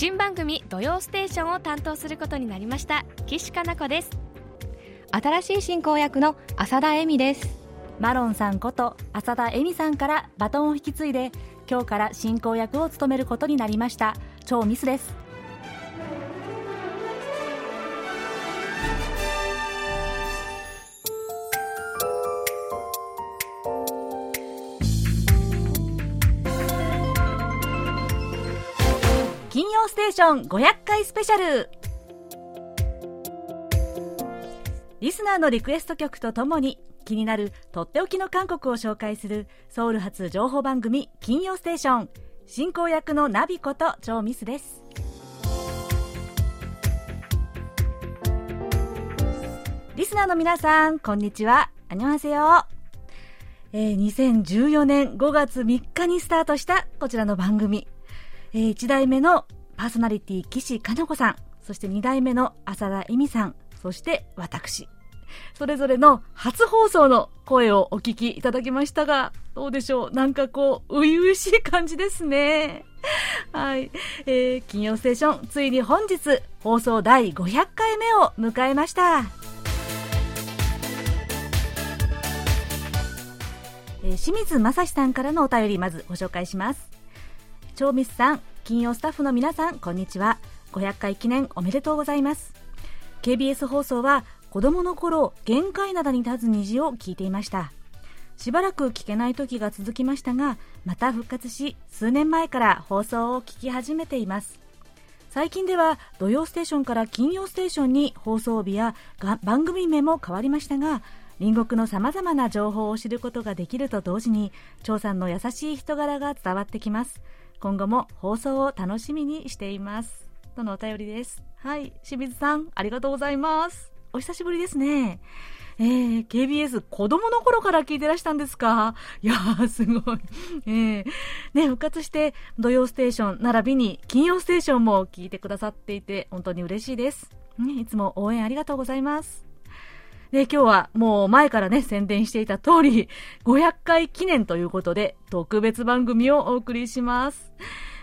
新番組「土曜ステーション」を担当することになりました。岸加奈子です。新しい進行役の浅田恵美です。マロンさんこと浅田恵美さんからバトンを引き継いで今日から進行役を務めることになりました。超ミスですーション500回スペシャル。リスナーのリクエスト曲とともに気になるとっておきの韓国を紹介するソウル発情報番組金曜ステーション。進行役のナビことチョーミスです。リスナーの皆さんこんにちは。アニョハセヨえー、2014年5月3日にスタートしたこちらの番組、えー、1代目のパーソナリティ岸かな子さんそして2代目の浅田恵美さんそして私それぞれの初放送の声をお聞きいただきましたが、どうでしょう？なんかこう、初々しい感じですね。はい。えー、金曜ステーション、ついに本日、放送第500回目を迎えました。えー、清水正史さんからのお便り、まずご紹介します。超ミスさん、金曜スタッフの皆さん、こんにちは。500回記念おめでとうございます。KBS 放送は子供の頃限界灘に立つ虹を聞いていましたしばらく聞けない時が続きましたがまた復活し数年前から放送を聞き始めています最近では土曜ステーションから金曜ステーションに放送日や番組名も変わりましたが隣国のさまざまな情報を知ることができると同時に張さんの優しい人柄が伝わってきます今後も放送を楽しみにしていますとのお便りですはい清水さんありがとうございますお久しぶりですね。えー、KBS 子供の頃から聞いてらしたんですか？いやー、すごい。えー、ね、復活して土曜ステーション並びに金曜ステーションも聞いてくださっていて本当に嬉しいです。ね、いつも応援ありがとうございます。で、今日はもう前からね、宣伝していた通り、500回記念ということで、特別番組をお送りします。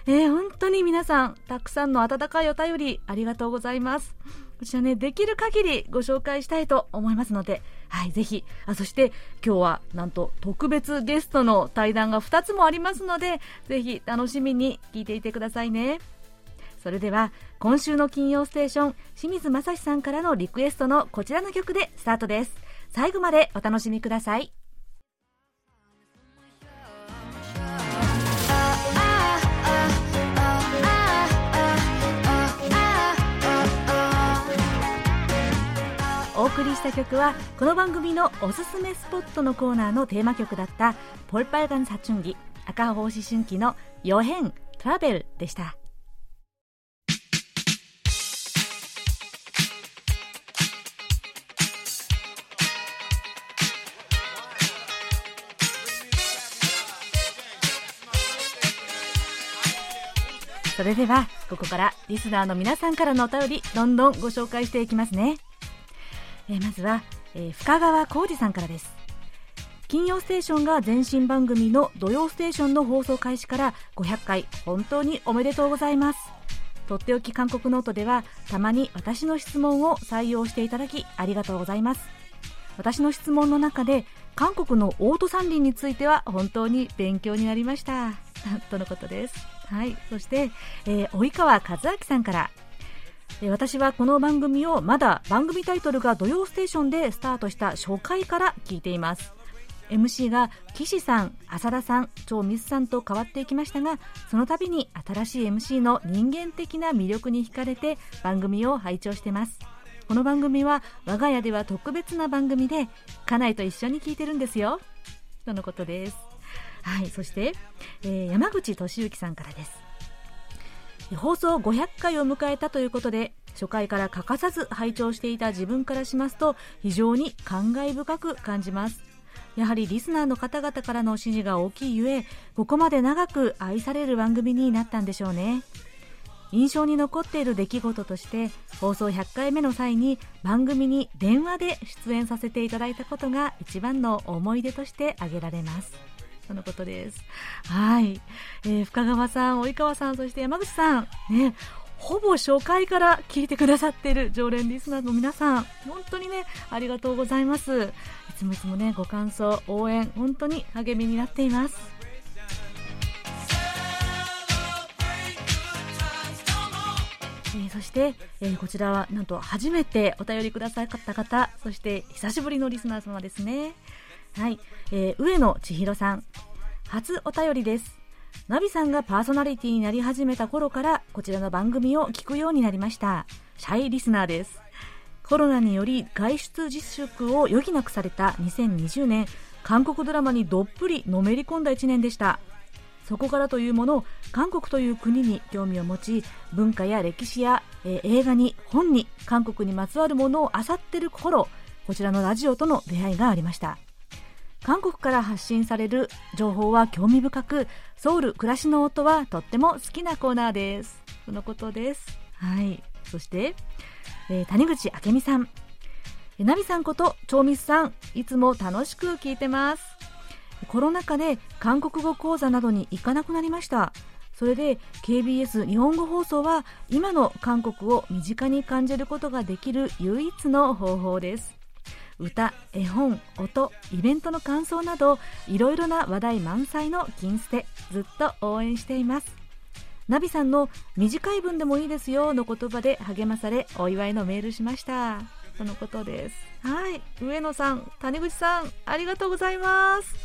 えー、本当に皆さん、たくさんの温かいお便りありがとうございます。こちらね、できる限りご紹介したいと思いますので、はい、ぜひ、あ、そして今日はなんと特別ゲストの対談が2つもありますので、ぜひ楽しみに聞いていてくださいね。それでは、今週の金曜ステーション、清水正史さんからのリクエストのこちらの曲でスタートです。最後までお楽しみください。お送りした曲はこの番組のおすすめスポットのコーナーのテーマ曲だったポルパルガンサチュンギ赤星春季の予変トラベルでしたそれではここからリスナーの皆さんからのお便りどんどんご紹介していきますね。えー、まずは、えー、深川浩二さんからです。金曜ステーションが前身番組の土曜ステーションの放送開始から500回本当におめでとうございます。とっておき韓国ノートではたまに私の質問を採用していただきありがとうございます。私の質問の中で韓国のオート三輪については本当に勉強になりました。とのことです。はい。そして、えー、及川和明さんから。私はこの番組をまだ番組タイトルが土曜ステーションでスタートした初回から聞いています。MC が岸さん、浅田さん、超ミスさんと変わっていきましたがその度に新しい MC の人間的な魅力に惹かれて番組を拝聴してます。この番組は我が家では特別な番組で家内と一緒に聞いてるんですよ。とのことです。はいそして、えー、山口俊之さんからです。放送500回を迎えたということで初回から欠かさず拝聴していた自分からしますと非常に感慨深く感じます。やはりリスナーの方々からの支持が大きいゆえここまで長く愛される番組になったんでしょうね。印象に残っている出来事として放送100回目の際に番組に電話で出演させていただいたことが一番の思い出として挙げられます。とのことです。はい。えー、深川さん、及川さん、そして山口さん、ね、ほぼ初回から聞いてくださっている常連リスナーの皆さん。本当にねありがとうございます。いつもいつもねご感想応援本当に励みになっています。えそして、えーこちらはなんと初めてお便りくださった方そして久しぶりのリスナー様ですね。はい、えー上野千尋さん。初お便りです。ナビさんがパーソナリティになり始めた頃からこちらの番組を聞くようになりました。シャイリスナーです。コロナにより外出自粛を余儀なくされた2020年韓国ドラマにどっぷりのめり込んだ1年でした。そこからというもの韓国という国に興味を持ち文化や歴史や、えー映画に本に韓国にまつわるものを漁ってる頃こちらのラジオとの出会いがありました。韓国から発信される情報は興味深くソウル暮らしの音はとっても好きなコーナーです。そのことです。はい。そして、えー谷口明美さん。えナビさんことチョウミスさん。いつも楽しく聞いてます。コロナ禍で韓国語講座などに行かなくなりました。それで KBS 日本語放送は今の韓国を身近に感じることができる唯一の方法です。歌、絵本、音、イベントの感想などいろいろな話題満載の金ステずっと応援しています。ナビさんの短い文でもいいですよの言葉で励まされお祝いのメールしました。とのことです。はい。上野さん谷口さんありがとうございます。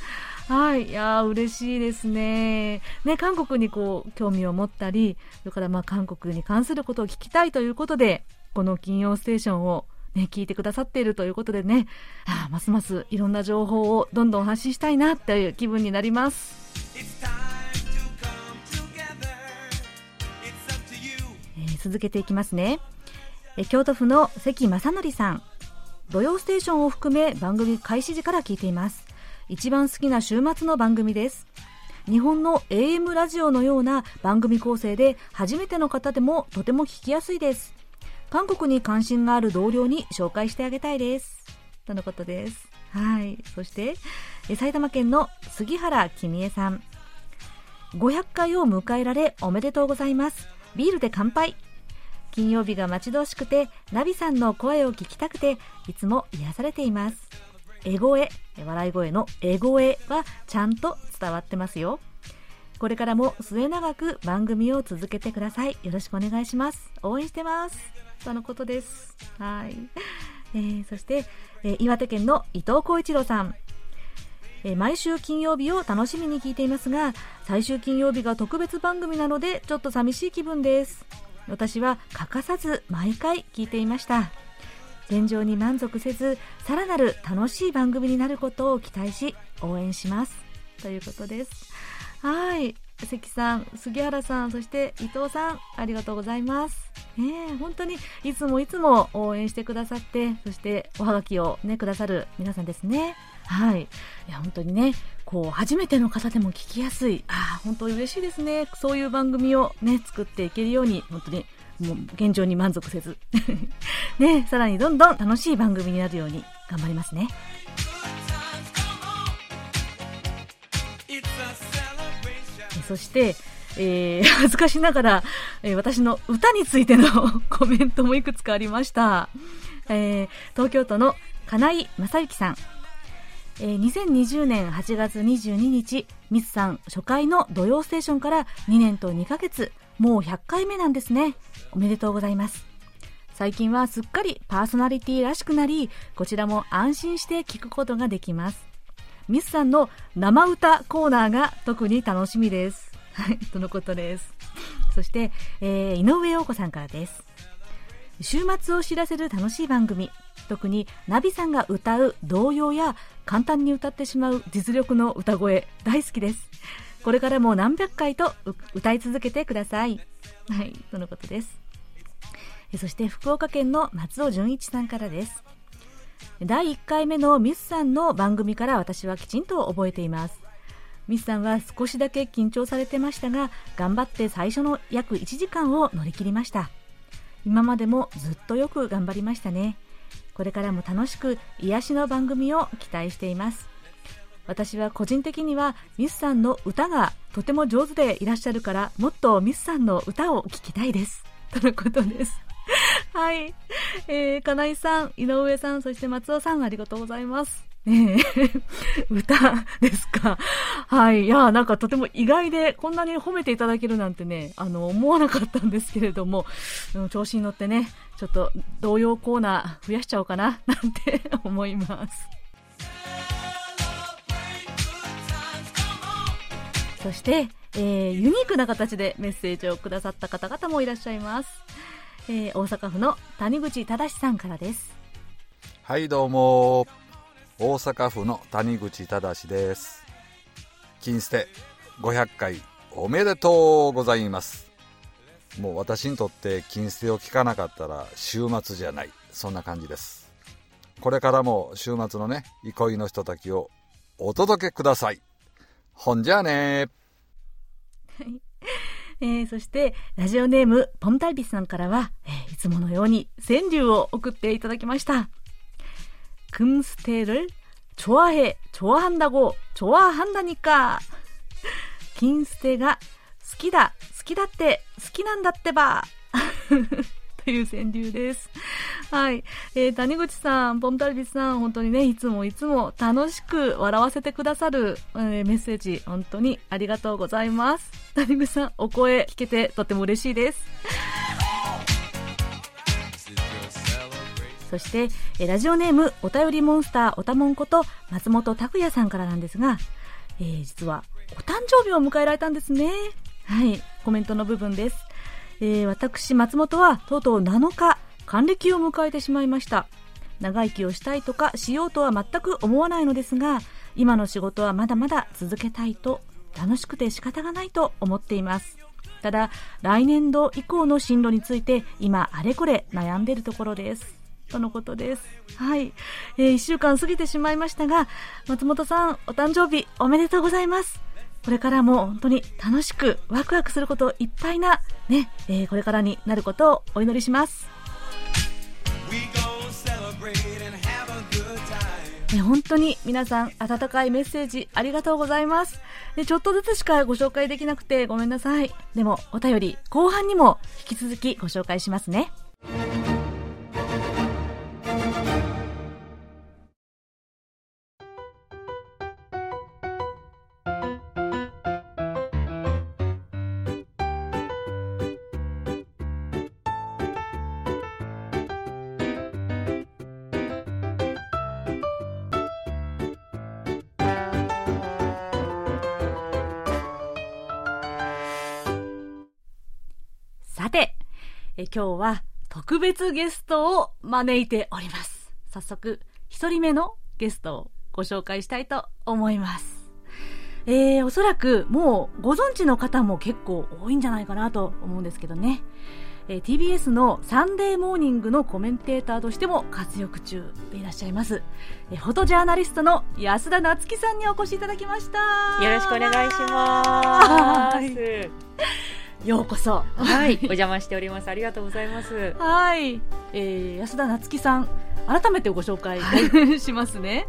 はい。いや嬉しいですね。ね韓国にこう興味を持ったりそれからまあ韓国に関することを聞きたいということでこの金曜ステーションをね、聞いてくださっているということでね、あーますますいろんな情報をどんどん発信したいなという気分になります。続けていきますね、えー京都府の関正則さん。土曜ステーションを含め番組開始時から聞いています。一番好きな週末の番組です。日本の AM ラジオのような番組構成で初めての方でもとても聞きやすいです韓国に関心がある同僚に紹介してあげたいです。とのことです。はい。そして埼玉県の杉原君江さん。500回を迎えられおめでとうございます。ビールで乾杯。金曜日が待ち遠しくてナビさんの声を聞きたくていつも癒されています。エ声笑い声のエ声はちゃんと伝わってますよ。これからも末永く番組を続けてください。よろしくお願いします。応援してます。とのことです。はい、えーそして、えー岩手県の伊藤浩一郎さん。えー毎週金曜日を楽しみに聞いていますが最終金曜日が特別番組なのでちょっと寂しい気分です。私は欠かさず毎回聞いていました。現状に満足せずさらなる楽しい番組になることを期待し応援します。ということです。はい。関さん杉原さんそして伊藤さんありがとうございます。ねえ本当にいつもいつも応援してくださってそしておはがきをねくださる皆さんですね。はい。いや本当にねこう初めての方でも聞きやすい。ああ本当に嬉しいですね。そういう番組をね作っていけるように本当にもう現状に満足せず。ねさらにどんどん楽しい番組になるように頑張りますね。そして、えー 恥ずかしながら、えー私の歌についての コメントもいくつかありました。えー東京都の金井正幸さん。えー2020年8月22日、ミスさん初回の土曜ステーションから2年と2ヶ月、もう100回目なんですね。おめでとうございます。最近はすっかりパーソナリティらしくなり、こちらも安心して聞くことができます。ミスさんの生歌コーナーが特に楽しみです。はい、とのことです。そして、えー井上陽子さんからです。週末を知らせる楽しい番組。特にナビさんが歌う童謡や簡単に歌ってしまう実力の歌声大好きです。これからも何百回と歌い続けてください。はい、とのことです。えそして福岡県の松尾純一さんからです。第1回目のミスさんの番組から私はきちんと覚えています。ミスさんは少しだけ緊張されてましたが、頑張って最初の約1時間を乗り切りました。今までもずっとよく頑張りましたね。これからも楽しく癒しの番組を期待しています。私は個人的にはミスさんの歌がとても上手でいらっしゃるからもっとミスさんの歌を聴きたいです。とのことです。はい。えー、金井さん、井上さん、そして松尾さん、ありがとうございます。ねえ 歌ですか。はい。いや、なんかとても意外で、こんなに褒めていただけるなんてね、あの、思わなかったんですけれども、調子に乗ってね、ちょっと童謡コーナー増やしちゃおうかな、なんて思います。そして、えーユニークな形でメッセージをくださった方々もいらっしゃいます。えー大阪府の谷口正さんからです。はいどうも。大阪府の谷口正です。金捨て500回おめでとうございます。もう私にとって金捨てを聞かなかったら週末じゃない。そんな感じです。これからも週末のね憩いのひとときをお届けください。ほんじゃあねえーそして、ラジオネーム、ポンタイビスさんからは、えーいつものように川柳を送っていただきました。금스테를좋아해、좋아한다고、좋아한다니까。金捨てが好きだ、好きだって、好きなんだってば。 という川柳です。はい。えー谷口さん、ポンタルビスさん、本当にね、いつもいつも楽しく笑わせてくださる、えーメッセージ、本当にありがとうございます。谷口さん、お声聞けてとても嬉しいです。そして、えーラジオネーム、お便りモンスター、おたもんこと、松本拓也さんからなんですが、えー実は、お誕生日を迎えられたんですね。はい、コメントの部分です。えー私、松本は、とうとう7日、還暦を迎えてしまいました。長生きをしたいとかしようとは全く思わないのですが、今の仕事はまだまだ続けたいと、楽しくて仕方がないと思っています。ただ、来年度以降の進路について、今、あれこれ悩んでるところです。とのことです。はい。えー、1週間過ぎてしまいましたが、松本さん、お誕生日おめでとうございます。これからも本当に楽しくワクワクすることいっぱいな、ね、えーこれからになることをお祈りします。ね、本当に皆さん温かいメッセージありがとうございます。ね、ちょっとずつしかご紹介できなくてごめんなさい。でもお便り後半にも引き続きご紹介しますね。え今日は特別ゲストを招いております。早速、一人目のゲストをご紹介したいと思います。えー、おそらくもうご存知の方も結構多いんじゃないかなと思うんですけどね。えー TBS のサンデーモーニングのコメンテーターとしても活躍中でいらっしゃいます。えーフォトジャーナリストの安田夏樹さんにお越しいただきました。よろしくお願いしまはいす。ようこそ。はい、お邪魔しております。ありがとうございます。はい、えー、安田夏樹さん改めてご紹介、しますね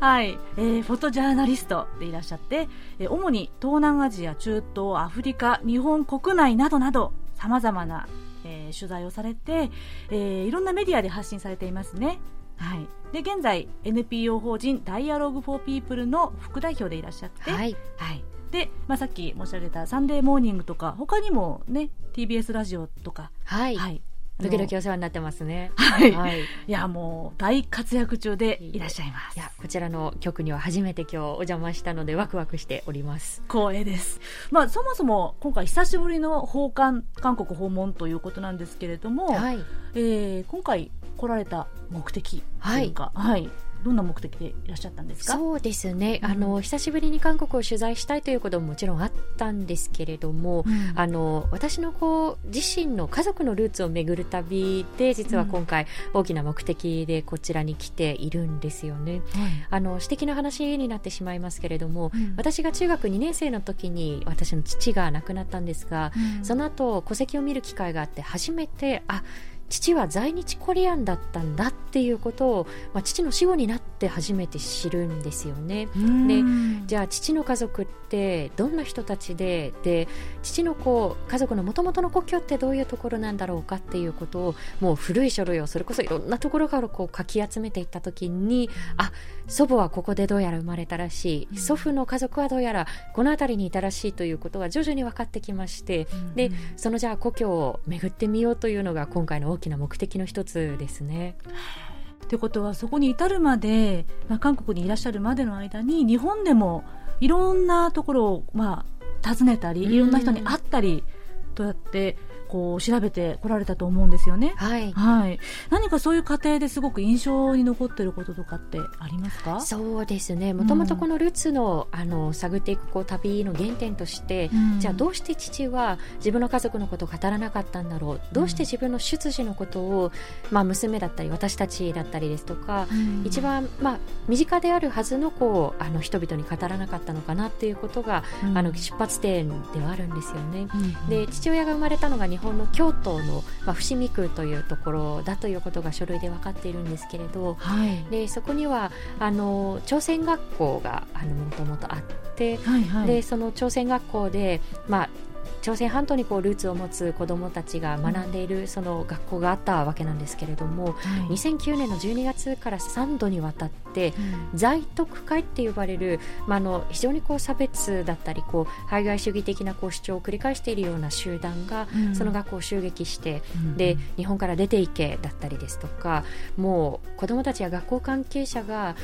はい、えー、フォトジャーナリストでいらっしゃって、えー主に東南アジア中東アフリカ日本国内などなどさまざまな、えー取材をされて、えーいろんなメディアで発信されていますねはい、で現在 NPO 法人ダイアログフォーピープルの副代表でいらっしゃって、はい、はい。で、まあ、さっき申し上げたサンデーモーニングとか、他にもね、TBS ラジオとか、はい、はい。時々お世話になってますね。はいはい。いや、もう大活躍中でいらっしゃいます。いや、こちらの局には初めて今日お邪魔したのでワクワクしております。光栄です。まあ、そもそも今回久しぶりの訪韓、韓国訪問ということなんですけれども、はい。えー今回来られた目的というか、はい。どんな目的でいらっしゃったんですか？そうですね、うん。あの久しぶりに韓国を取材したいということももちろんあったんですけれども、うん。あの私のこう自身の家族のルーツを巡る旅で実は今回大きな目的でこちらに来ているんですよね。あの私的な話になってしまいますけれども、うん。私が中学2年生の時に私の父が亡くなったんですが、うん。その後戸籍を見る機会があって初めてあ父は在日コリアンだったんだっていうことを、まあ、父の死後になって初めて知るんですよね。でじゃあ父の家族ってどんな人たちでで父のこう家族のもともとの故郷ってどういうところなんだろうかっていうことをもう古い書類をそれこそいろんなところからこうかき集めていった時にあ祖母はここでどうやら生まれたらしい。祖父の家族はどうやらこの辺りにいたらしいということが徐々に分かってきまして。でそのじゃあ故郷を巡ってみようというのが今回の大きな目的の一つですね。ってことはそこに至るまで、まあ、韓国にいらっしゃるまでの間に日本でもいろんなところを、まあ、訪ねたりいろんな人に会ったりとやってこう調べてこられたと思うんですよね。はい。はい、何かそういう過程ですごく印象に残っていることとかってありますか？そうですね。もともとこのルーツの,、あの探っていくこう旅の原点として、うん。じゃあどうして父は自分の家族のことを語らなかったんだろう。どうして自分の出自のことを、まあ、娘だったり私たちだったりですとか、一番、まあ、身近であるはずのこうあの人々に語らなかったのかなっていうことが、うん。あの出発点ではあるんですよね。うんで父親が生まれたのが日本の京都の、まあ、伏見区というところだということが書類で分かっているんですけれどはい。でそこにはあの朝鮮学校があのもともとあって、はいはい。でその朝鮮学校で、まあ、朝鮮半島にこうルーツを持つ子どもたちが学んでいるその学校があったわけなんですけれども、はい。2009年の12月から3度にわたって在徳会って呼ばれる、まあ、あの非常にこう差別だったりこう排外主義的なこう主張を繰り返しているような集団が、うん。その学校を襲撃して、うん。で日本から出ていけだったりですとかもう子どもたちや学校関係者が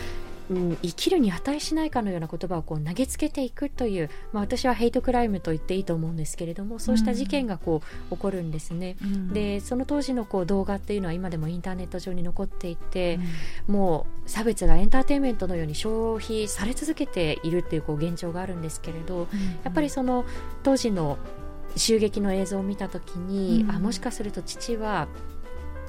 うん生きるに値しないかのような言葉をこう投げつけていくという、まあ、私はヘイトクライムと言っていいと思うんですけれどもそうした事件がこう起こるんですね。うん。でその当時のこう動画っていうのは今でもインターネット上に残っていて、もう差別がエンターテインメントのように消費され続けているっていうこう現状があるんですけれど、やっぱりその当時の襲撃の映像を見た時に、うん。あもしかすると父は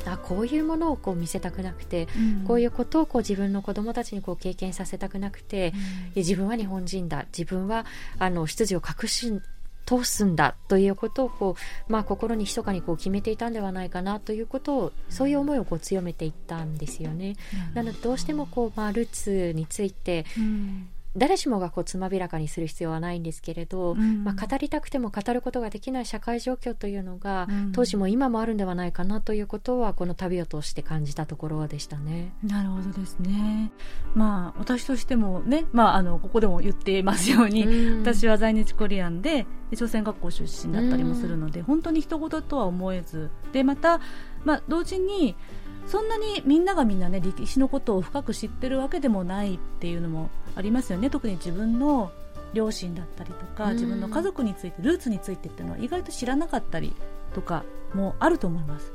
あこういうものをこう見せたくなくて、うん。こういうことをこう自分の子供たちにこう経験させたくなくて、で自分は日本人だ。自分はあの出自を隠し通すんだということをこう、まあ、心に密かにこう決めていたんではないかなということをそういう思いをこう強めていったんですよね。なのでどうしてもこう、まあ、ルーツについてうん誰しもがこうつまびらかにする必要はないんですけれど、うん。まあ、語りたくても語ることができない社会状況というのが、うん。当時も今もあるんではないかなということはこの旅を通して感じたところでしたね。なるほどですね。まあ私としてもね、まああのここでも言っていますように、うん。私は在日コリアンでで朝鮮学校出身だったりもするので、本当に人事とは思えず、でまたまあ同時にそんなにみんながみんなね歴史のことを深く知ってるわけでもないっていうのもありますよね。特に自分の両親だったりとか、うん自分の家族についてルーツについてっていうのは意外と知らなかったりとかもあると思います。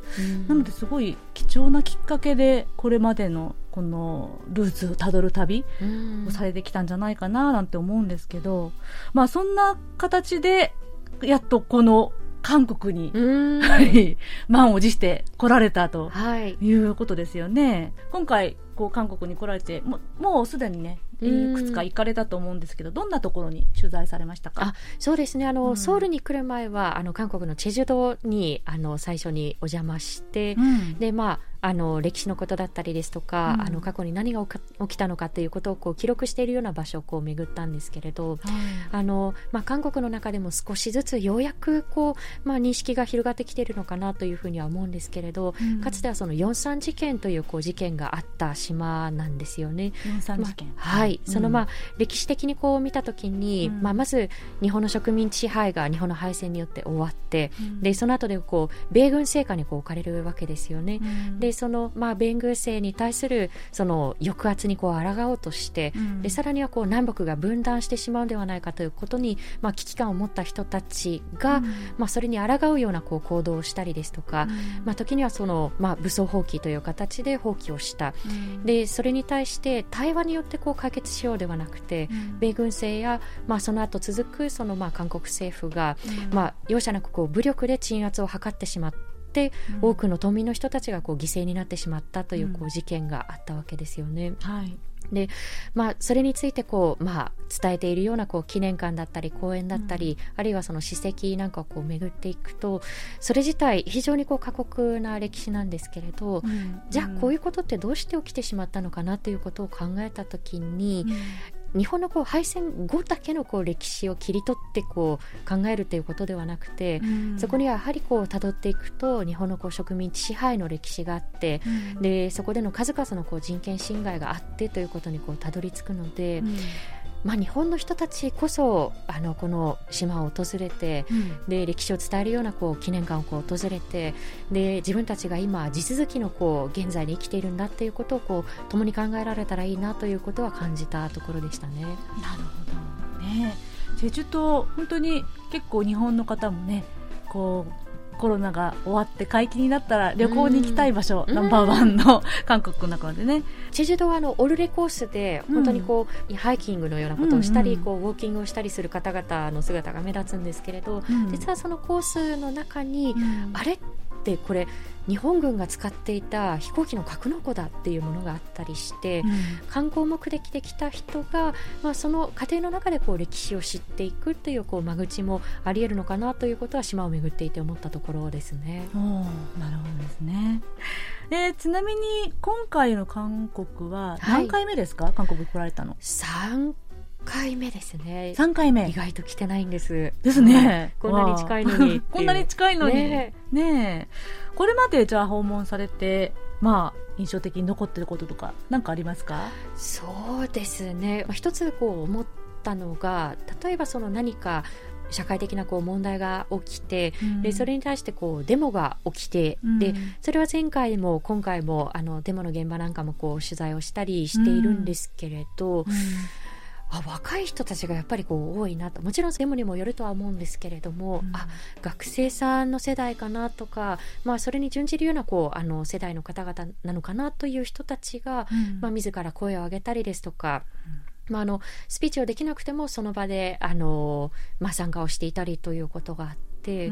なのですごい貴重なきっかけでこれまでのこのルーツをたどる旅うんをされてきたんじゃないかななんて思うんですけど、まあそんな形でやっとこの韓国に、うん。はい満を持して来られたとはい。いうことですよね。今回こう韓国に来られてももうすでにねいくつか行かれたと思うんですけどどんなところに取材されましたか？あそうですね。あの、うん。ソウルに来る前はあの韓国のチェジュ島にあの最初にお邪魔して、うん。でまああの歴史のことだったりですとか、うん。あの過去に何が起きたのかということをこう記録しているような場所をこう巡ったんですけれど、あのまあ、韓国の中でも少しずつようやくこう、まあ、認識が広がってきているのかなというふうには思うんですけれど、うん。かつてはそのヨンサン事件というこう事件があった島なんですよね。四三事件、まあはい、そのまあ、うん歴史的にこう見たときに、うん。まあ、まず日本の植民地支配が日本の敗戦によって終わって、うん。でその後でこう米軍政下にこう置かれるわけですよね。うんでその、まあ、米軍政に対するその抑圧にこう抗おうとして、うん。でさらにはこう南北が分断してしまうんではないかということに、まあ、危機感を持った人たちが、うん。まあ、それに抗うようなこう行動をしたりですとか、まあ、時にはその、まあ、武装蜂起という形で蜂起をした。でそれに対して対話によってこう解決しようではなくて、米軍政や、まあ、その後続くそのまあ韓国政府が、まあ、容赦なくこう武力で鎮圧を図ってしまって、多くの島民の人たちがこう犠牲になってしまったというこうう事件があったわけですよね。はい。で、まあ、それについてこう、まあ、伝えているようなこう記念館だったり公園だったり、あるいはその史跡なんかをこう巡っていくとそれ自体非常にこう過酷な歴史なんですけれど、じゃあこういうことってどうして起きてしまったのかなということを考えた時に、日本のこう敗戦後だけのこう歴史を切り取ってこう考えるということではなくて、そこにはやはりこう辿っていくと日本のこう植民地支配の歴史があって、でそこでの数々のこう人権侵害があってということにこうたどり着くので、まあ、日本の人たちこそあのこの島を訪れて、で歴史を伝えるようなこう記念館をこう訪れてで自分たちが今地続きのこう現在に生きているんだっていうことをこう共に考えられたらいいなということは感じたところでしたね。なるほど。ね。チェジュ島本当に結構日本の方もねこうコロナが終わって解禁になったら旅行に行きたい場所、うん。ナンバーワンの韓国の中でね、チェジュ島はあのオルレコースで本当にこう、ハイキングのようなことをしたり、うんうん。こうウォーキングをしたりする方々の姿が目立つんですけれど、うん。実はそのコースの中に、うん。あれ？ってこれ日本軍が使っていた飛行機の格納庫だっていうものがあったりして、観光目的で来た人が、まあ、その過程の中でこう歴史を知っていくというこう間口もありえるのかなということは島を巡っていて思ったところですね。なるほどですね。でちなみに今回の韓国は何回目ですか、韓国来られたの。3回目ですね。3回目。意外と来てないんです。ですね。こんなに近いのにこんなに近いのに。ね。ねえ。これまでじゃあ訪問されてまあ印象的に残ってることとか何かありますか？そうですね、まあ、一つこう思ったのが例えばその何か社会的なこう問題が起きて、でそれに対してこうデモが起きて、うん。でそれは前回も今回もあのデモの現場なんかもこう取材をしたりしているんですけれど、あ若い人たちがやっぱりこう多いなと。もちろんデモにもよるとは思うんですけれども、うん。あ学生さんの世代かなとか、まあ、それに準じるようなこうあの世代の方々なのかなという人たちが、うん。まあ、自ら声を上げたりですとか、まあ、あのスピーチをできなくてもその場であの、まあ、参加をしていたりということがあって、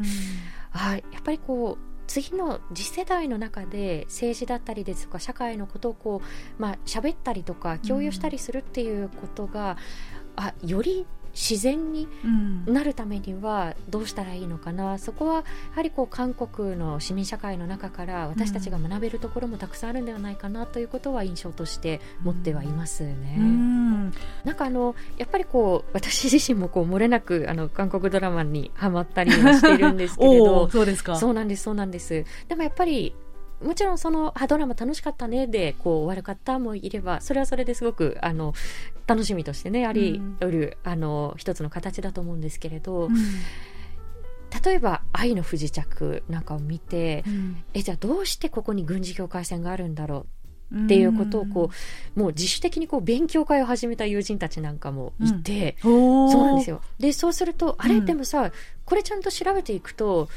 あやっぱりこう次の次世代の中で政治だったりですとか社会のことをこう、まあ喋ったりとか共有したりするっていうことが、あより自然にうん。なるためにはどうしたらいいのかな？そこはやはりこう韓国の市民社会の中から私たちが学べるところもたくさんあるんではないかなということは印象として持ってはいますね。うん。なんかあのやっぱりこう私自身もこう漏れなくあの韓国ドラマにハマったりはしているんですけれ おどーそうですか。そうなんですそうなんです。でもやっぱりもちろんそのあドラマ楽しかったねでこう終わる方もいればそれはそれですごくあの楽しみとしてねあり得る、あの一つの形だと思うんですけれど、例えば「愛の不時着」なんかを見て、えじゃあどうしてここに軍事境界線があるんだろう？っていうことをこうもう自主的にこう勉強会を始めた友人たちなんかもいて、うん、そうなんですよよ。でそうするとあれ、うん。でもさこれちゃんと調べていくと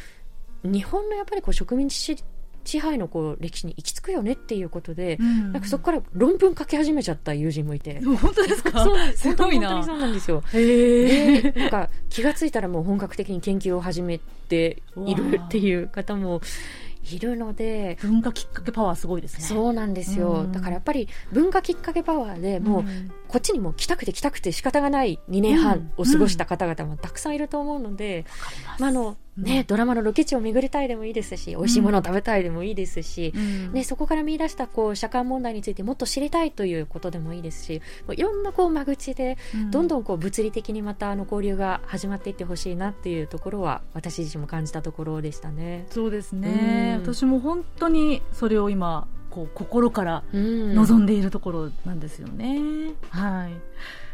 日本のやっぱりこう植民地支支配のこう歴史に行き着くよねっていうことで、なんかそこから論文書き始めちゃった友人もいて。本当ですか？すすごい本当になそうなんですよ。でなんか気がついたらもう本格的に研究を始めているっていう方もいるので、文化きっかけパワーすごいですね。そうなんですよ、うん。だからやっぱり文化きっかけパワーでもう、こっちにも来たくて来たくて仕方がない2年半を過ごした方々もたくさんいると思うので、まああのね、ドラマのロケ地を巡りたいでもいいですし美味しいものを食べたいでもいいですし、うん。ね、そこから見出したこう社会問題についてもっと知りたいということでもいいですしもういろんなこう間口でうん。どんどんこう物理的にまたあの交流が始まっていってほしいなっていうところは私自身も感じたところでしたね。そうですね、うん。私も本当にそれを今こう心からうん。望んでいるところなんですよね。はい。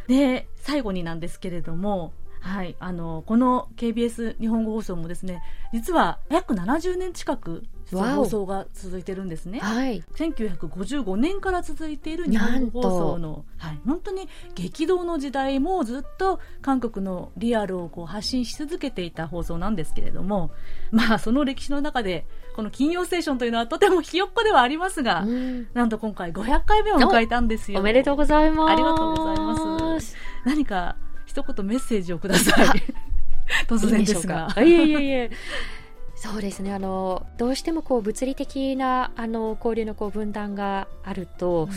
で、最後になんですけれども、はい、あの、この KBS 日本語放送もですね、実は約70年近く、放送が続いてるんですね。はい1955年から続いている日本語放送の、はい、本当に激動の時代もずっと韓国のリアルをこう発信し続けていた放送なんですけれども、まあその歴史の中で、この金曜ステーションというのはとてもひよっこではありますが、うんなんと今回500回目を迎えたんですよ。おめでとうございます。ありがとうございます。何か一言メッセージをください。突然ですが。いえいえいえ。そうですね。あのどうしてもこう物理的なあの交流のこう分断があると、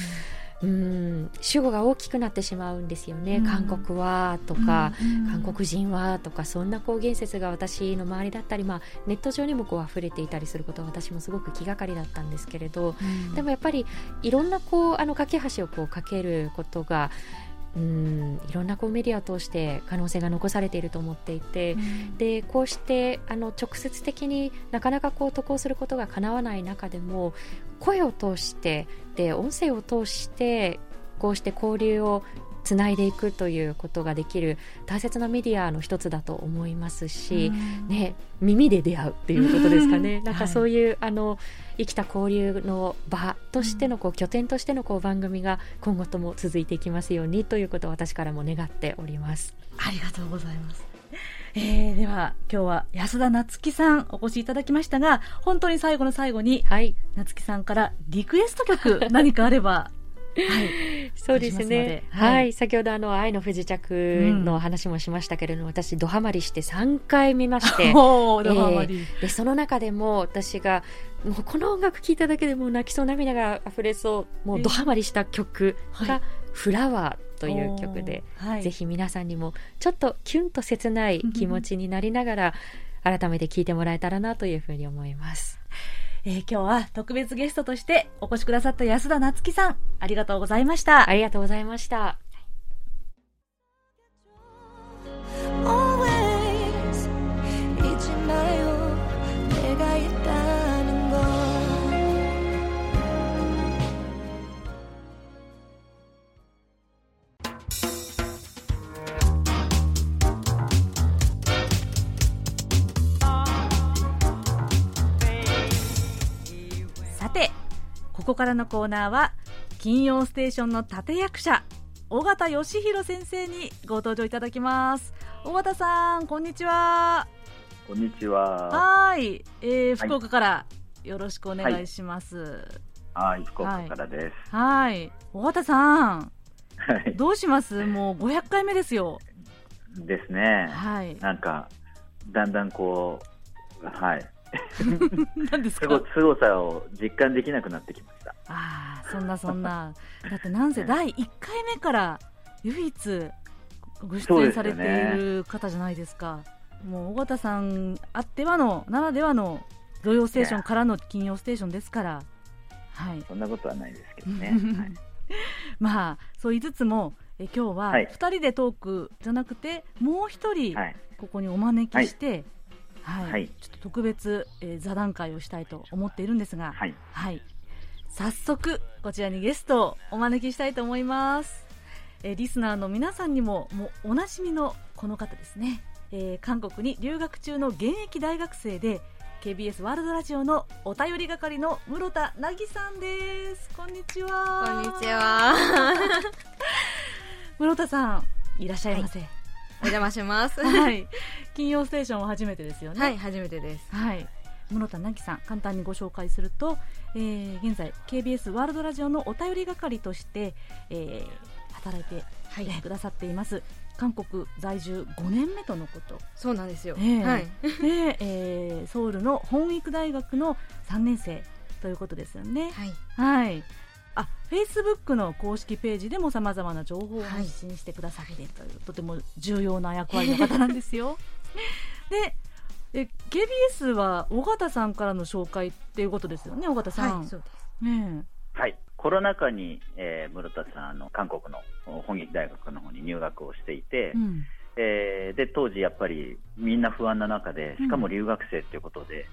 うん。主語が大きくなってしまうんですよね、うん。韓国はとか、うん韓国人はとかそんなこう言説が私の周りだったり、まあ、ネット上にもこう溢れていたりすることは私もすごく気がかりだったんですけれど、うん。でもやっぱりいろんなこうあの架け橋をこう架けることがうんいろんなこうメディアを通して可能性が残されていると思っていて、でこうしてあの直接的になかなかこう渡航することが叶わない中でも声を通してで音声を通してこうして交流をつないでいくということができる大切なメディアの一つだと思いますし、ね、耳で出会うっていうことですかね、うん。なんかそういう、あの生きた交流の場としてのこう拠点としてのこう番組が今後とも続いていきますようにということを私からも願っております。ありがとうございます。えー、では今日は安田夏樹さんお越しいただきましたが本当に最後の最後にはい夏樹さんからリクエスト曲何かあればはい そうですね。はい。はい、先ほどあの愛の不時着の話もしましたけれども、私ドハマりして3回見まして。おーでその中でも私がもうこの音楽聴いただけでもう泣きそう涙が溢れそうもうドハマりした曲がはい「フラワー」という曲で、はい。ぜひ皆さんにもちょっとキュンと切ない気持ちになりながら改めて聴いてもらえたらなというふうに思います。えー今日は特別ゲストとしてお越しくださった安田夏樹さんありがとうございましたありがとうございました。はいここからのコーナーは金曜ステーションの立役者尾形義弘先生にご登場いただきます尾形さんこんにちはこんにちは。はーい、えー、福岡からよろしくお願いしますはい、福岡からです。はーい尾形さんはい。どうします？もう500回目ですよですね。はいなんか、だんだんこう、はい。何ですすごさを実感できなくなってきました。ああそんなそんな。だってなんせ第1回目から唯一ご出演されている方じゃないですか。もう尾形さんあってはのならではの「土曜ステーション」からの「金曜ステーション」ですから。はい。そんなことはないですけどね。はい。まあそう言いつつもえ今日ははい。2人でトークじゃなくてもう1人はい。ここにお招きして、はい。はい。ちょっと特別、えー座談会をしたいと思っているんですが、はい。はい。早速、こちらにゲストをお招きしたいと思います。えーリスナーの皆さんにも、もうおなじみのこの方ですね。えー韓国に留学中の現役大学生で、KBS ワールドラジオのお便り係の室田凪さんです。こんにちは。こんにち。は。室田さん、いらっしゃいませ。お邪魔します。はい。金曜ステーションは初めてですよね。はい、初めてです。はい。室田凪さん、簡単にご紹介すると、えー現在 KBS ワールドラジオのお便り係として、えー働いて、えーくださっています。韓国在住5年目とのこと。そうなんですよ。ええはい。で、えーソウルの本育大学の3年生ということですよね。はい。はい。あ、Facebook の公式ページでもさまざまな情報を発信してくださっているという、とても重要な役割の方なんですよ。で、え KBS は尾形さんからの紹介っていうことですよね、尾形さん。はい、そうです。ねはい。コロナ禍に、えー、室田さん、あの、韓国の本劇大学の方に入学をしていてえ、うん。えーで、当時やっぱりみんな不安な中で、しかも留学生っていうことで、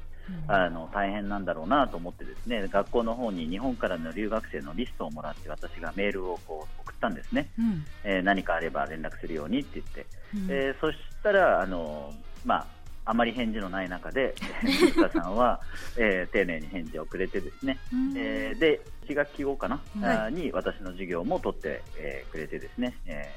あの大変なんだろうなと思ってですね学校の方に日本からの留学生のリストをもらって私がメールをこう送ったんですね、うん。えー何かあれば連絡するようにって言って、うんえーそしたらあの、まあ、あまり返事のない中で 水田さんは、えー丁寧に返事をくれてですね、うん。えーで1学期後かな、はい。に私の授業も取って、えーくれてですね、え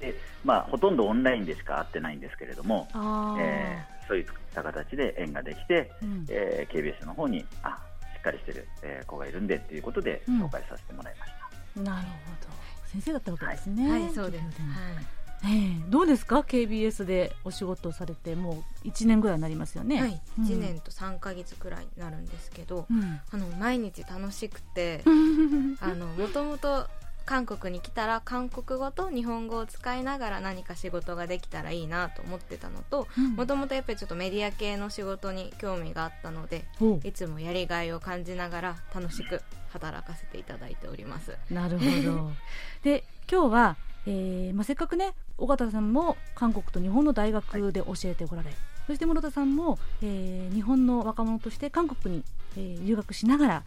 ーでまあ、ほとんどオンラインでしか会ってないんですけれども、えーそういった形で縁ができて、うん。えー KBS の方にあしっかりしてる、えー子がいるんでっていうことでうん。紹介させてもらいました、なるほど。先生だったわけですね。はい、そうです。はええどうですか？KBS でお仕事をされてもう1年ぐらいになりますよい。ね。はい。うん1年と3ヶ月くらいになるんですけど、うん。あの、毎日楽しくて、あの、もともと、韓国に来たら韓国語と日本語を使いながら何か仕事ができたらいいなと思ってたのとうんもともとやっぱりちょっとメディア系の仕事に興味があったのでおいつもやりがいを感じながら楽しく働かせていただいておりますなるほど で今日は、えーまあ、せっかくね尾形さんも韓国と日本の大学で教えてこられ、そして室田さんも、えー日本の若者として韓国に、えー留学しながら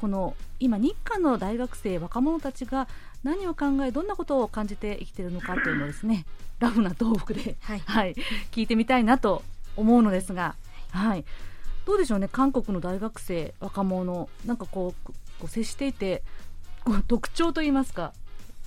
この今日韓の大学生若者たちが何を考えどんなことを感じて生きているのかというのをですね ラフな東北で、はい。はい、聞いてみたいなと思うのですが、はい、どうでしょうね韓国の大学生若者なんかこうこう接していて特徴といいますか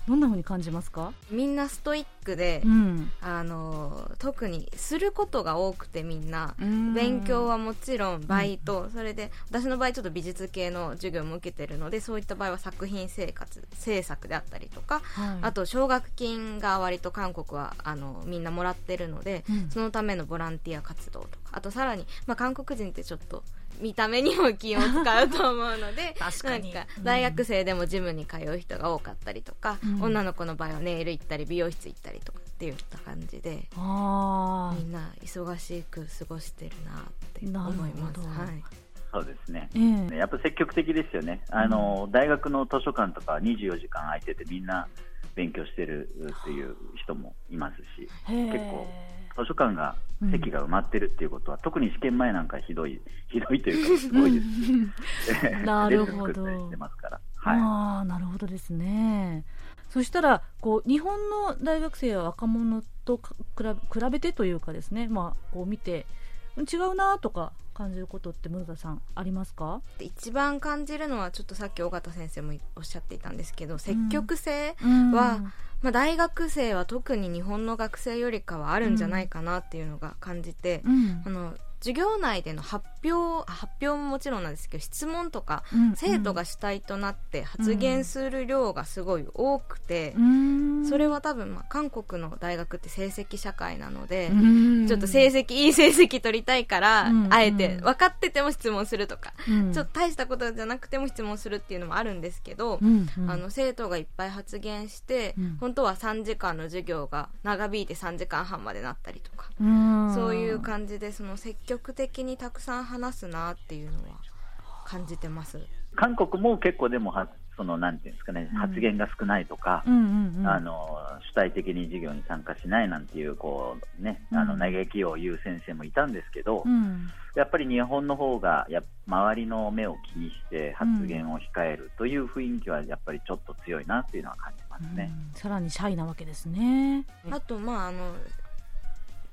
どんな風に感じますか、みんなストイックで、うん、あの特にすることが多くてみんな。勉勉強はもちろん。バイト、それで私の場合ちょっと美術系の授業も受けてるのでそういった場合は作品生活制作であったりとか、はい、あと奨学金が割と韓国はあのみんなもらってるので、うん。そのためのボランティア活動とか。あとさらに、まあ、韓国人ってちょっと見た目にも気を使うと思うので 確かに。なんかうん。大学生でもジムに通う人が多かったりとか、うん。女の子の場合はネイル行ったり美容室行ったりとかっていった感じであみんな忙しく過ごしてるなって思います。はい。そうですね。ーええ。やっぱ積極的ですよね。あの、大学の図書館とか24時間空いててみんな勉強してるっていう人もいますし、結構図書館が席が埋まってるっていうことは、特に試験前なんかひどい、ひどいというかすごいです。なるほど。はい。ああなるほどですねそしたらこう日本の大学生や若者とか比べ比べてというかですね、まあ、こう見て違うなとか感じることって室田さんありますか？で一番感じるのはちょっとさっき尾形先生もおっしゃっていたんですけど積極性は、まあ、大学生は特に日本の学生よりかはあるんじゃないかなっていうのが感じて、うん。あの授業内での発表発表ももちろんなんですけど質問とか、うん生徒が主体となって発言する量がすごい多くて、うん。それは多分、まあ、韓国の大学って成績社会なので、うん。ちょっと成績いい成績取りたいから、うんあえて分かってても質問するとか、うん。ちょっと大したことじゃなくても質問するっていうのもあるんですけど、あの生徒がいっぱい発言して、うん。本当は3時間の授業が長引いて3時間半までなったりとか、うん。そういう感じでその積極的にたくさん話すなっていうのは感じてます。韓国も結構でもは、その、なんていうんですかね、発言が少ないとか、うんうんうん。あの主体的に授業に参加しないなんていうこう、ね、あのうん嘆きを言う先生もいたんですけど、うん。やっぱり日本の方がや周りの目を気にして発言を控えるという雰囲気はやっぱりちょっと強いなっていうのは感じますね。うん。さらにシャイなわけですね。あとまああの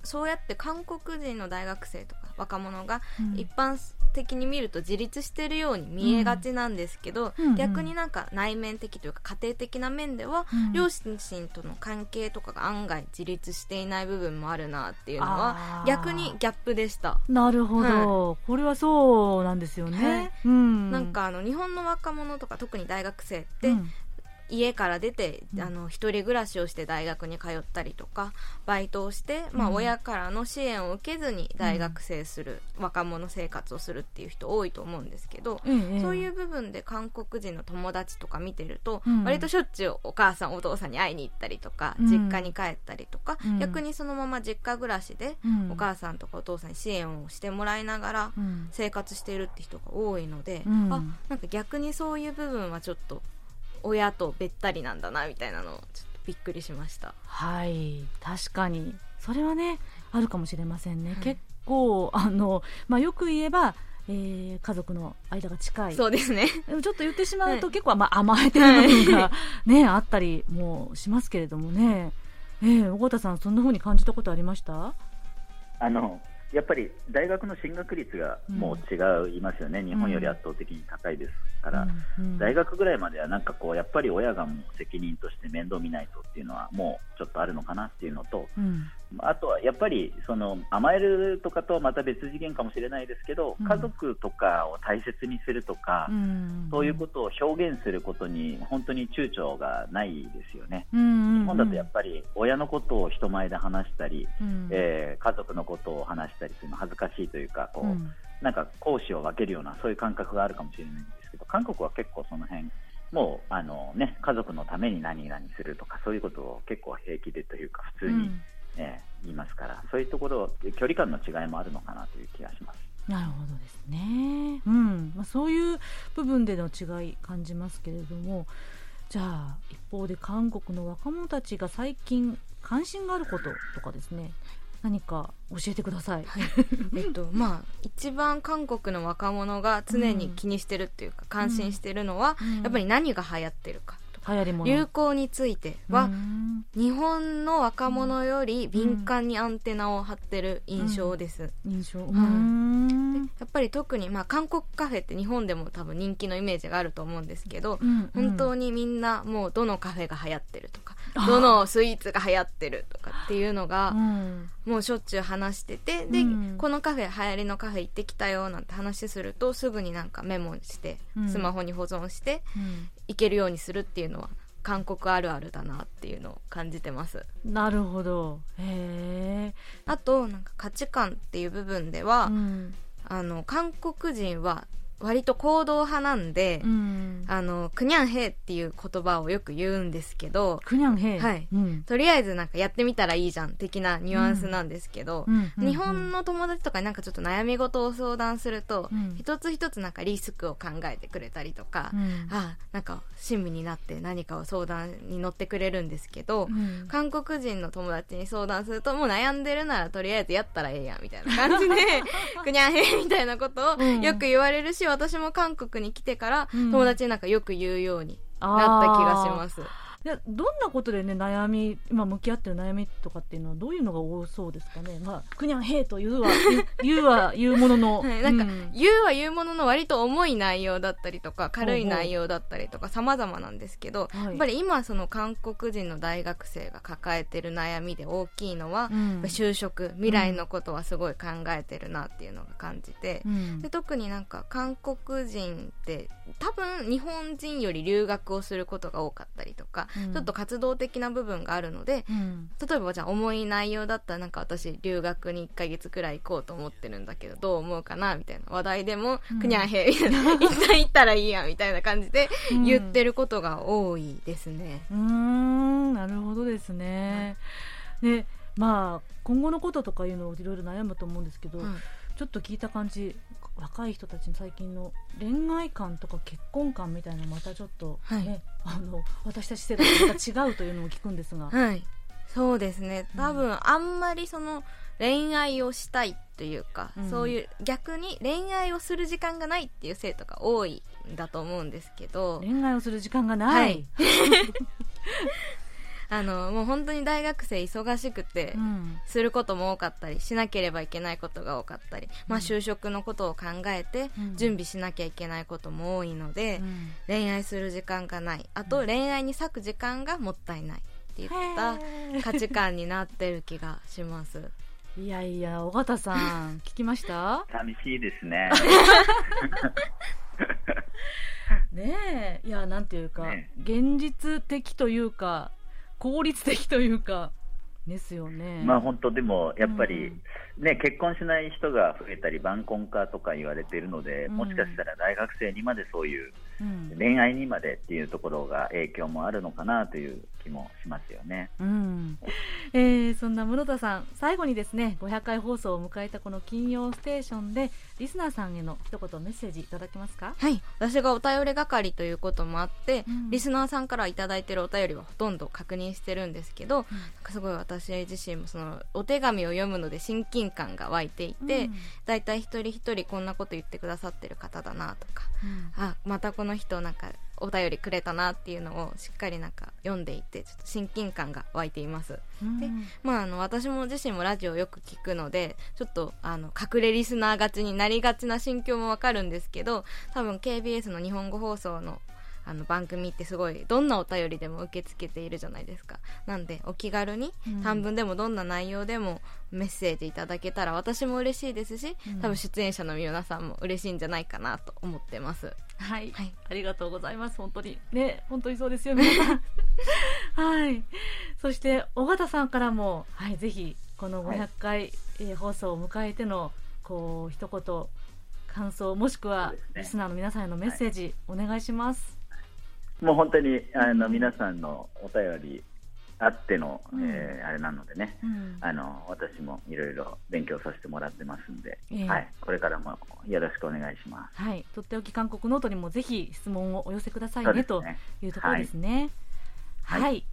そうやって韓国人の大学生とか若者がうん。一般的に見ると自立してるように見えがちなんですけど、うん。うん逆になんか内面的というか家庭的な面では、うん。両親との関係とかが案外自立していない部分もあるなっていうのあはー。逆にギャップでした。なるほど、これはそうなんですよね、はい。うん。なんかあの日本の若者とか特に大学生って、うん家から出て、うん。あの一人暮らしをして大学に通ったりとかバイトをして、まあ、うん親からの支援を受けずに大学生する、若者生活をするっていう人多いと思うんですけど、ええそういう部分で韓国人の友達とか見てると、うん。割としょっちゅうお母さんお父さんに会いに行ったりとか、うん。実家に帰ったりとか、うん。逆にそのまま実家暮らしで、うん。お母さんとかお父さんに支援をしてもらいながらうん。生活しているって人が多いので、うん。あなんか逆にそういう部分はちょっと親とべったりなんだなみたいなのをちょっとびっくりしました。はい確かに。それはねあるかもしれませんね、はい。結構あの、まあ、よく言えば、えー家族の間が近い。そうですね。でもちょっと言ってしまうと、はい。結構、まあ、甘えてる部分が、ね、あったりもしますけれどもね、えー、尾形さんそんな風に感じたことありました？あのやっぱり大学の進学率がもう違いますよね、日本より圧倒的に高いですから、うん。うん。大学ぐらいまではなんかこうやっぱり親がもう責任として面倒見ないとっていうのはもうちょっとあるのかなっていうのと、うん。あとはやっぱりその甘えるとかとはまた別次元かもしれないですけど、うん。家族とかを大切にするとか、うん。そういうことを表現することに本当に躊躇がないですよね。うん。日本だとやっぱり親のことを人前で話したり、うん。えー家族のことを話したりするの恥ずかしいというかこう、うんなんか講師を分けるようなそういう感覚があるかもしれないんですけど韓国は結構その辺もうあの、ね、家族のために何々するとかそういうことを結構平気でというか普通に、うんえー言いますからそういうところ距離感の違いもあるのかなという気がします。なるほどですね。うん、まあ、そういう部分での違い感じますけれども、じゃあ一方で韓国の若者たちが最近関心があることとかですね、何か教えてください。えっとまあ一番韓国の若者が常に気にしてるっていうか、関心してるのは、うん。やっぱり何が流行ってるか流行については、日本の若者より敏感にアンテナを張ってる印象です、印象。ううんんやっぱり特に、まあ、韓国カフェって日本でも多分人気のイメージがあると思うんですけど、うん本当にみんなもうどのカフェが流行ってるとかどのスイーツが流行ってるとかっていうのがもうしょっちゅう話しててで、このカフェ流行りのカフェ行ってきたよなんて話するとすぐになんかメモしてスマホに保存して行けるようにするっていうのは韓国あるあるだなっていうのを感じてますなるほど。へえ。あとなんか価値観っていう部分では、うんあの韓国人は割と行動派なんで、うん。あのクニャンヘイっていう言葉をよく言うんですけどクニャンヘイ。はい。うん。とりあえずなんかやってみたらいいじゃん的なニュアンスなんですけど、うん。日本の友達とかになんかちょっと悩み事を相談すると、うん。一つ一つなんかリスクを考えてくれたりとか、うん。あなんか親身になって何かを相談に乗ってくれるんですけど、うん。韓国人の友達に相談するともう悩んでるならとりあえずやったらええやんみたいな感じで くにゃんへいみたいなことをうん。よく言われるし、私も韓国に来てからうん友達になんかよく言うようになった気がします。でどんなことでね悩み今向き合ってる悩みとかっていうのはどういうのが多そうですかね？まあくにゃんへいと言うは 言うは言うものの、はい、なんか、うん。言うは言うものの割と重い内容だったりとか軽い内容だったりとか様々なんですけど、はい。やっぱり今その韓国人の大学生が抱えてる悩みで大きいのは、うん。就職未来のことはすごい考えてるなっていうのが感じて、うん。で特になんか韓国人って多分日本人より留学をすることが多かったりとか、うんちょっと活動的な部分があるので、うん。例えばじゃあ重い内容だったらなんか私留学に1ヶ月くらい行こうと思ってるんだけどどう思うかなみたいな。話題でも、うん。くにゃんへいみたいな一旦行ったらいいやみたいな感じで 言ってることが多いですね。うーんなるほどですね、でまあ今後のこととかいうのをいろいろ悩むと思うんですけど、はい。ちょっと聞いた感じ若い人たちの最近の恋愛観とか結婚観みたいなのまたちょっと、ねあの私たち世代とまた違うというのも聞くんですが、はい。そうですね。多分あんまりその恋愛をしたいというか、うん。そういう逆に恋愛をする時間がないっていう生徒が多いんだと思うんですけど。恋愛をする時間がない、はい あのもう本当に大学生忙しくて、うん。することも多かったりしなければいけないことが多かったり、まあ、就職のことを考えてうん。準備しなきゃいけないことも多いので、うん。恋愛する時間がない。あと恋愛に割く時間がもったいないっていった価値観になってる気がします。いやいや尾形さん聞きました？寂しいですね。ねえ。いやなんていうか、ね現実的というか効率的というかですよね。まあ本当でもやっぱり、うん。ね結婚しない人が増えたり晩婚化とか言われているので、うん。もしかしたら大学生にまでそういううん。恋愛にまでっていうところが影響もあるのかなという気もしますよね。うん。えーそんな室田さん最後にですね500回放送を迎えたこの金曜ステーションでリスナーさんへの一言メッセージいただけますか？はい。私がお便り係ということもあって、うん。リスナーさんから頂いただいてるお便りはほとんど確認してるんですけど、なんかすごい私自身もそのお手紙を読むので親近感が湧いていて、うん。だいたい一人一人こんなこと言ってくださってる方だなとか、うん。あまたこの人なんかお便りくれたなっていうのをしっかりなんか読んでいてちょっと親近感が湧いています。うん。でまあ、あの私も自身もラジオよく聞くのでちょっとあの隠れリスナーがちになりがちな心境もわかるんですけど多分 KBS の日本語放送のあの番組ってすごいどんなお便りでも受け付けているじゃないですか。なんでお気軽にうん。短文でもどんな内容でもメッセージいただけたら私も嬉しいですしうん。多分出演者の皆さんも嬉しいんじゃないかなと思ってます。はい、はい。ありがとうございます。本当に。ね本当にそうですよ皆さんはい。そして尾形さんからもはいぜひこの500回、えー放送を迎えてのこう一言感想もしくはリスナーの皆さんへのメッセージ、お願いしますもう本当にあの皆さんのお便りあっての、えーあれなのでね、うん。あの私もいろいろ勉強させてもらってますんで、ええ。はい、これからもよろしくお願いします。はい、とっておき韓国ノートにもぜひ質問をお寄せくださいねね。いうところですね。はい、はい。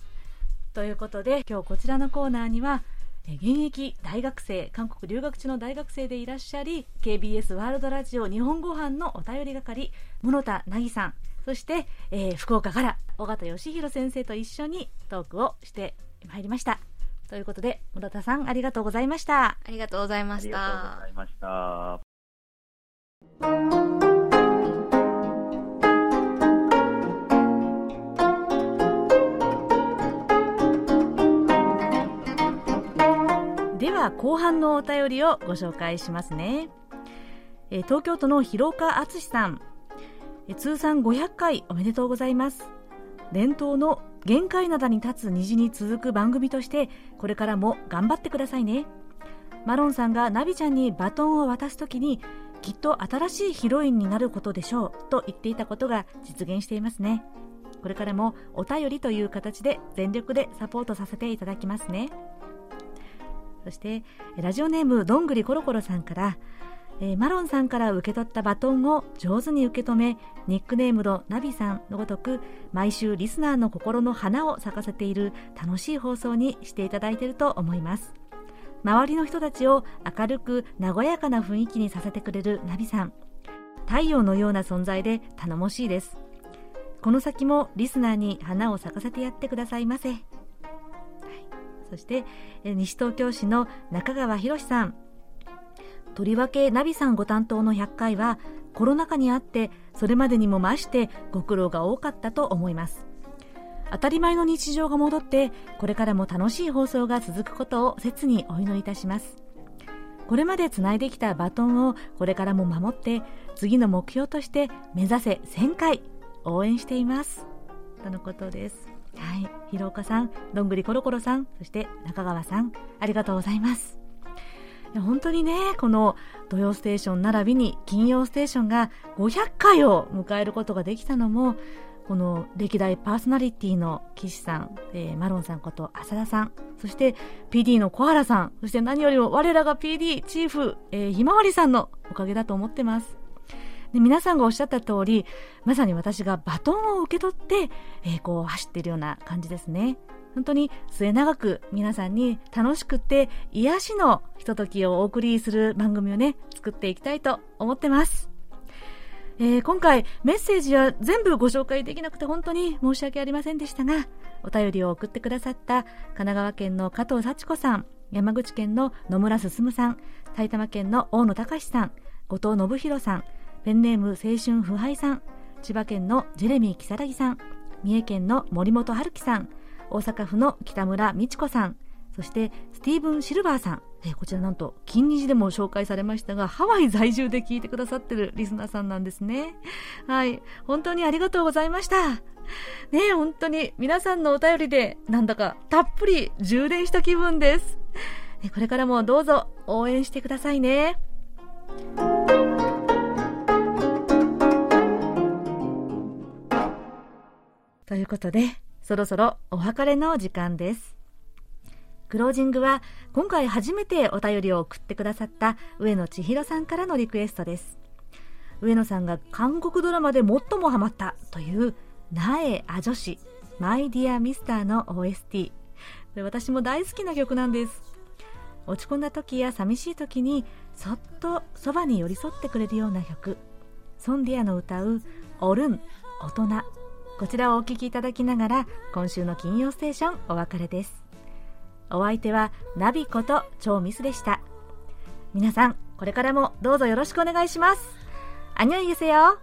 ということで今日こちらのコーナーにはえ現役大学生韓国留学中の大学生でいらっしゃり KBS ワールドラジオ日本語版のお便り係室田凪さんそして、えー福岡から尾形義弘先生と一緒にトークをしてまいりました。ということで室田さんありがとうございました。ありがとうございましありがとうたございました。では後半のお便りをご紹介しますね、えー東京都の広岡敦さんえー通算500回おめでとうございます。伝統の限界灘に立つ虹に続く番組としてこれからも頑張ってくださいね。マロンさんがナビちゃんにバトンを渡すときにきっと新しいヒロインになることでしょうと言っていたことが実現していますね。これからもお便りという形で全力でサポートさせていただきますね。そしてラジオネームどんぐりころころさんから、えーマロンさんから受け取ったバトンを上手に受け止めニックネームのナビさんのごとく毎週リスナーの心の花を咲かせている楽しい放送にしていただいていると思います。周りの人たちを明るく和やかな雰囲気にさせてくれるナビさん。太陽のような存在で頼もしいです。この先もリスナーに花を咲かせてやってくださいませ。そしてえー西東京市の中川博さん。とりわけナビさんご担当の100回はコロナ禍にあってそれまでにも増してご苦労が多かったと思います。当たり前の日常が戻ってこれからも楽しい放送が続くことを切にお祈りいたします。これまでつないできたバトンをこれからも守って次の目標として目指せ1000回応援しています。とのことです。はい、広岡さん、どんぐりころころさん、そして中川さん、ありがとうございます。本当にね、この土曜ステーション並びに金曜ステーションが500回を迎えることができたのも、この歴代パーソナリティの岸さん、えーマロンさんこと浅田さん、そして PD の小原さん、そして何よりも我らが PD チーフ、えーひまわりさんのおかげだと思ってます。で皆さんがおっしゃった通りまさに私がバトンを受け取って、えーこう走っているような感じですね本当に末永く皆さんに楽しくて癒しのひとときをお送りする番組をね作っていきたいと思ってます。えー今回メッセージは全部ご紹介できなくて本当に申し訳ありませんでしたがお便りを送ってくださった神奈川県の加藤幸子さん山口県の野村進さん埼玉県の大野隆さん後藤信弘さんペンネーム青春腐敗さん千葉県のジェレミー如月さん三重県の森本春樹さん大阪府の北村美智子さん。そしてスティーブン・シルバーさん、えこちらなんと金日でも紹介されましたがハワイ在住で聞いてくださってるリスナーさんなんですね。はい。本当にありがとうございました。ね本当に皆さんのお便りでなんだかたっぷり充電した気分です。ねこれからもどうぞ応援してくださいね。ということで、そろそろお別れの時間です。クロージングは、今回初めてお便りを送ってくださった上野千尋さんからのリクエストです。上野さんが韓国ドラマで最もハマったという、苗あ女子、マイディアミスターの OST。これ私も大好きな曲なんです。落ち込んだ時や寂しい時に、そっとそばに寄り添ってくれるような曲。ソンディアの歌う、オルン、大人。こちらをお聞きいただきながら今週の「金曜ステーション」お別れです。お相手はナビこと超ミスでした。皆さんこれからもどうぞよろしくお願いします。アニョイゲセよ